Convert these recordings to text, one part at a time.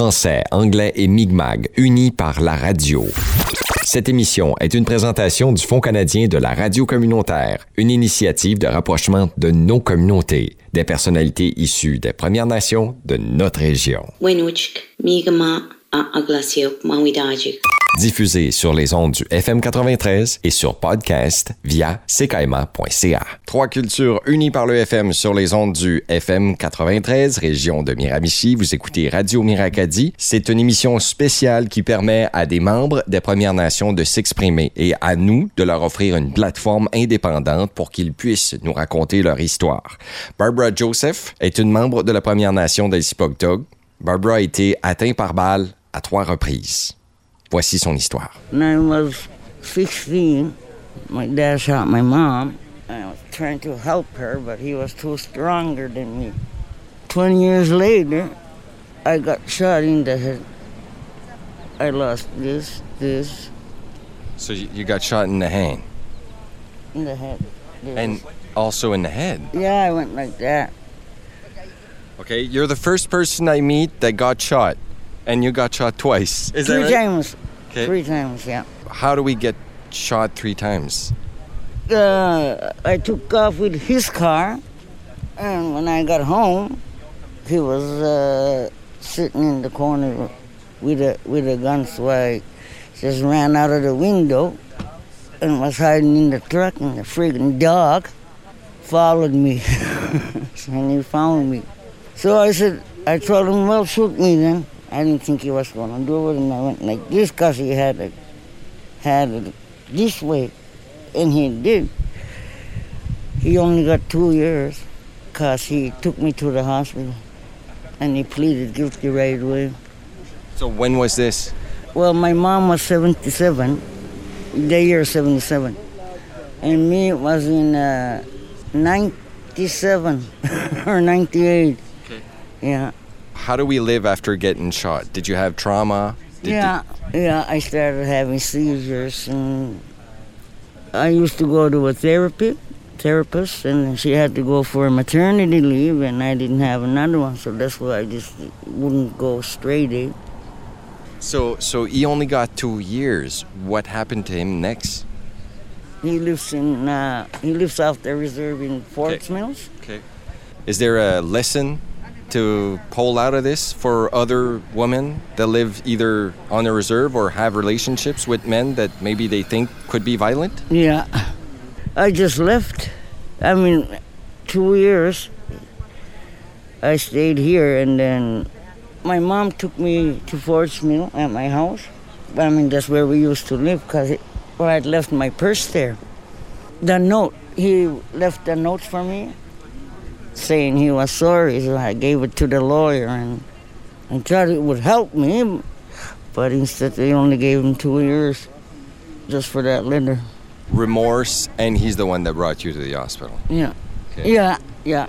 français, anglais et Mi'kmaq, unis par la radio. Cette émission est une présentation du Fonds canadien de la radio communautaire, une initiative de rapprochement de nos communautés, des personnalités issues des Premières Nations de notre région. Diffusée sur les ondes du FM 93 et sur podcast via ckaima.ca. Trois cultures unies par le FM sur les ondes du FM 93, région de Miramichi. Vous écoutez Radio Miracadi. C'est une émission spéciale qui permet à des membres des Premières Nations de s'exprimer et à nous de leur offrir une plateforme indépendante pour qu'ils puissent nous raconter leur histoire. Barbara Joseph est une membre de la Première Nation d'Elsipogtog. Barbara a été atteinte par balle à trois reprises. Voici son histoire. When I was 16, my dad shot my mom. I was trying to help her, but he was too stronger than me. 20 years later, I got shot in the head. I lost this, this, So you got shot in the hand in the head. And also in the head. yeah, I went like that. Okay, you're the first person I meet that got shot, and you got shot twice. Is Three that right? times. Okay. Three times, yeah. How do we get shot three times? uh, I took off with his car, and when I got home, he was uh, sitting in the corner with a with a gun. So I just ran out of the window and was hiding in the truck, and the friggin' dog followed me, and he found me. So I said, I told him, well, shoot me then. I didn't think he was gonna do it, and I went like this because he had it, had it this way and he did. He only got two years because he took me to the hospital and he pleaded guilty right away. So when was this? Well, my mom was 77, the year 77, and me was in uh, 97 or 98. Okay. Yeah. How do we live after getting shot? Did you have trauma? Did yeah, yeah, I started having seizures and I used to go to a therapy therapist and she had to go for a maternity leave and I didn't have another one so that's why I just wouldn't go straight in. So so he only got two years. What happened to him next? He lives in uh, he lives off the reserve in Ford's Mills. Okay. Is there a lesson to pull out of this for other women that live either on the reserve or have relationships with men that maybe they think could be violent? Yeah. I just left. I mean, two years. I stayed here, and then my mom took me to Ford's Mill at my house. I mean, that's where we used to live because well, I'd left my purse there. The note, he left the note for me saying he was sorry, so I gave it to the lawyer and I thought it would help me, but instead they only gave him two years just for that letter. Remorse, and he's the one that brought you to the hospital. Yeah. Okay. Yeah, yeah.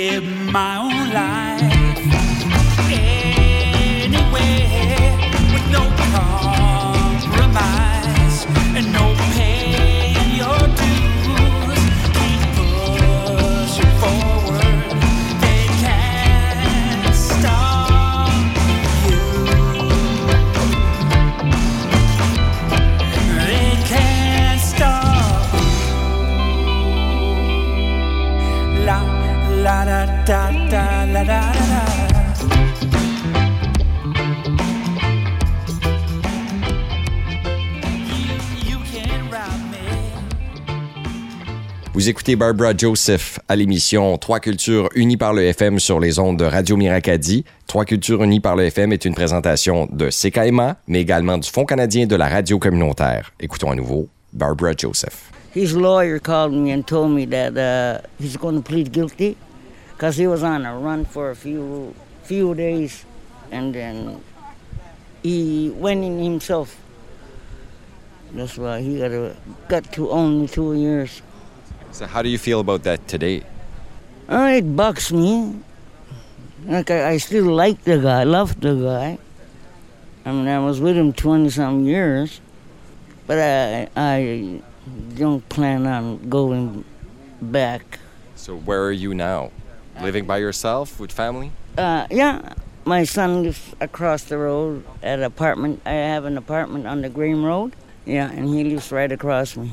my own life. La da da da la da da da. You, you can rob me. Vous écoutez Barbara Joseph à l'émission Trois cultures unies par le FM sur les ondes de Radio Miracadie. Trois cultures unies par le FM est une présentation de CKMA, mais également du Fonds canadien de la radio communautaire. Écoutons à nouveau Barbara Joseph. His lawyer called me and told me that uh, he's going to plead guilty because he was on a run for a few few days, and then he went in himself. That's why he got a, got to only two years. So how do you feel about that today? Uh, it bugs me. Like I, I still like the guy, love the guy. I mean, I was with him twenty some years, but I I don't plan on going back. So where are you now? Living by yourself with family? Uh, yeah, my son lives across the road at an apartment. I have an apartment on the Green Road. Yeah, and he lives right across me.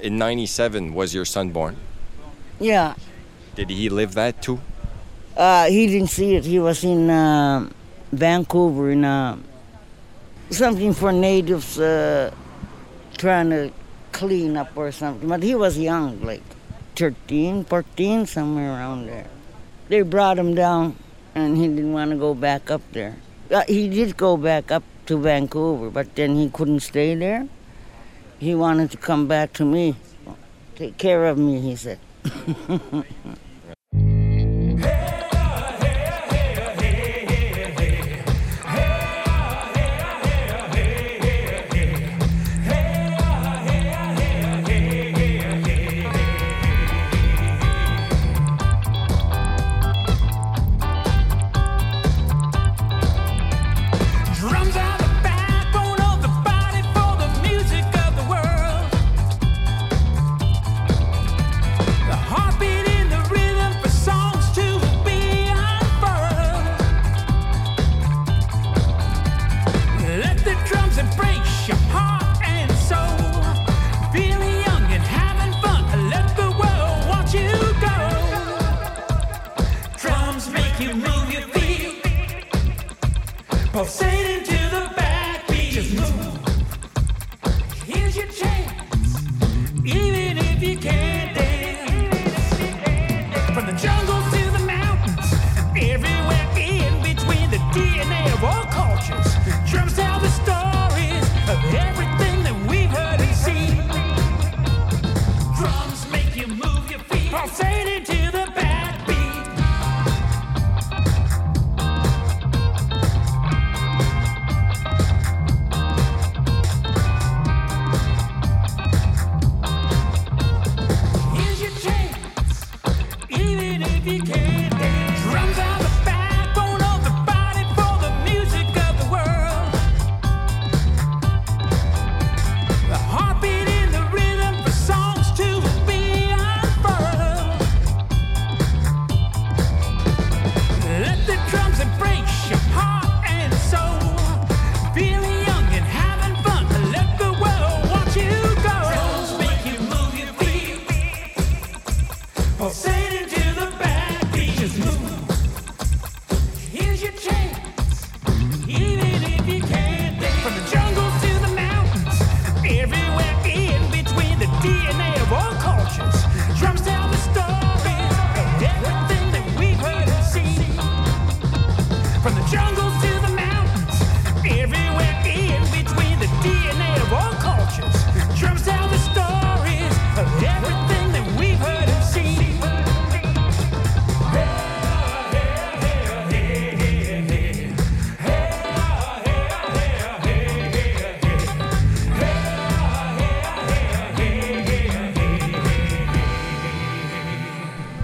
In 97 was your son born? Yeah, Did he live that too? uh, he didn't see it. He was in uh, Vancouver in uh, something for natives uh, trying to clean up or something. But he was young, like 13, 14, somewhere around there. They brought him down, and he didn't want to go back up there. Uh, he did go back up to Vancouver, but then he couldn't stay there. He wanted to come back to me, take care of me, he said. To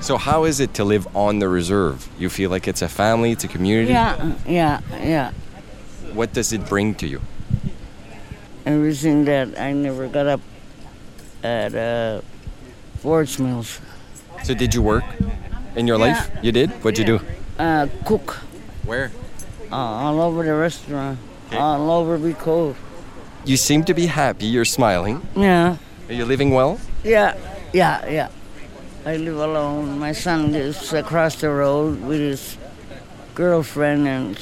So how is it to live on the reserve? You feel like it's a family, it's a community? Yeah, yeah, yeah. What does it bring to you? Everything that I never got up at uh, Ford's Mills. So did you work in your life? You did? What'd you do? Uh, cook Where? uh, all over the restaurant, all over because You seem to be happy, you're smiling. yeah, Are you living well? yeah, yeah, yeah. I live alone. My son lives across the road with his girlfriend, and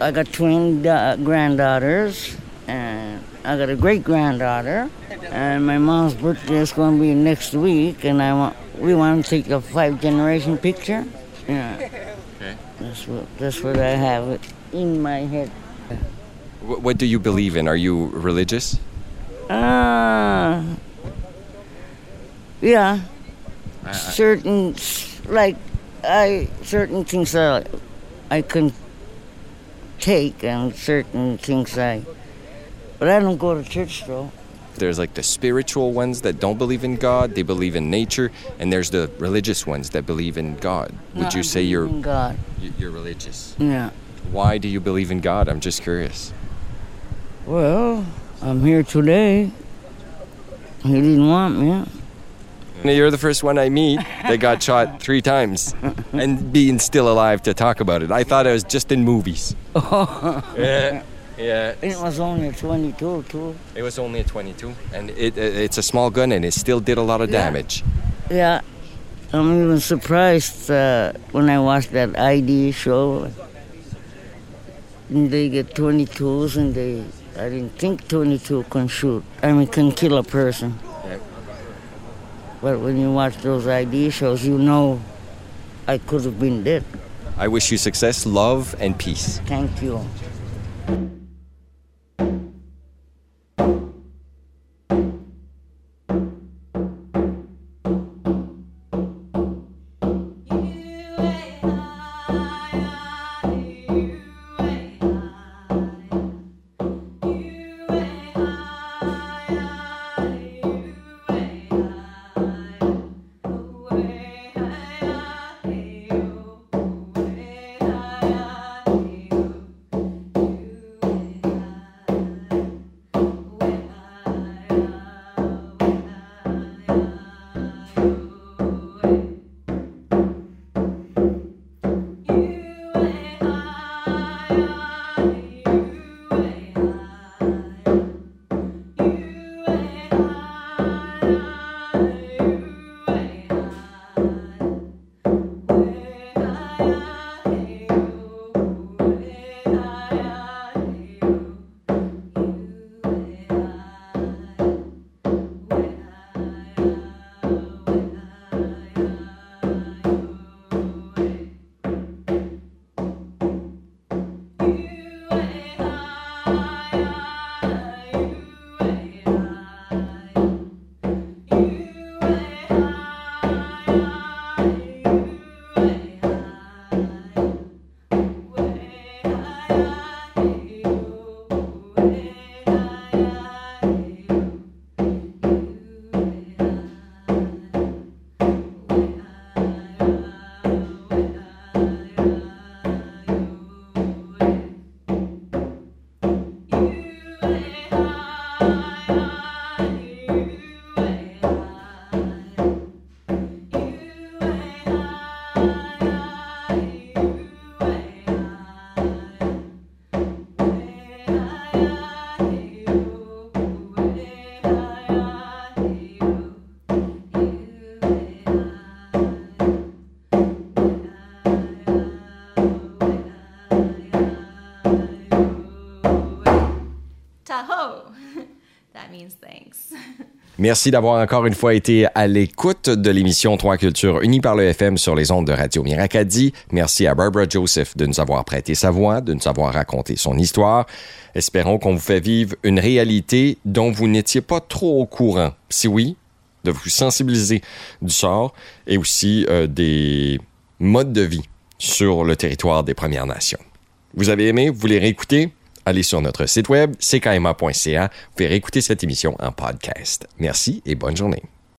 I got twin da- granddaughters, and I got a great granddaughter. And my mom's birthday is going to be next week, and I want we want to take a five generation picture. Yeah. Okay. That's what that's what I have in my head. Wh- What do you believe in? Are you religious? Ah. yeah. Certain like I certain things that I can take and certain things I but I don't go to church though. There's like the spiritual ones that don't believe in God, they believe in nature, and there's the religious ones that believe in God. Would No, you I say you're in God? you're religious? Yeah. Why do you believe in God? I'm just curious. Well, I'm here today. He didn't want me. You're the first one I meet that got shot three times and being still alive to talk about it. I thought it was just in movies. yeah, yeah. It was only a 22 too. It was only a 22, and it, it it's a small gun, and it still did a lot of Yeah. damage. Yeah. I'm even surprised uh, when I watched that ID show. And they get 22s and they, I didn't think 22 can shoot. I mean, can kill a person. But when you watch those ID shows, you know I could have been dead. I wish you success, love, and peace. Thank you. Merci d'avoir encore une fois été à l'écoute de l'émission Trois Cultures unie par le FM sur les ondes de Radio Miracadie. Merci à Barbara Joseph de nous avoir prêté sa voix, de nous avoir raconté son histoire. Espérons qu'on vous fait vivre une réalité dont vous n'étiez pas trop au courant. Si oui, de vous sensibiliser du sort et aussi euh, des modes de vie sur le territoire des Premières Nations. Vous avez aimé? Vous voulez réécouter? Allez sur notre site web, ckma.ca. Vous réécouter cette émission en podcast. Merci et bonne journée.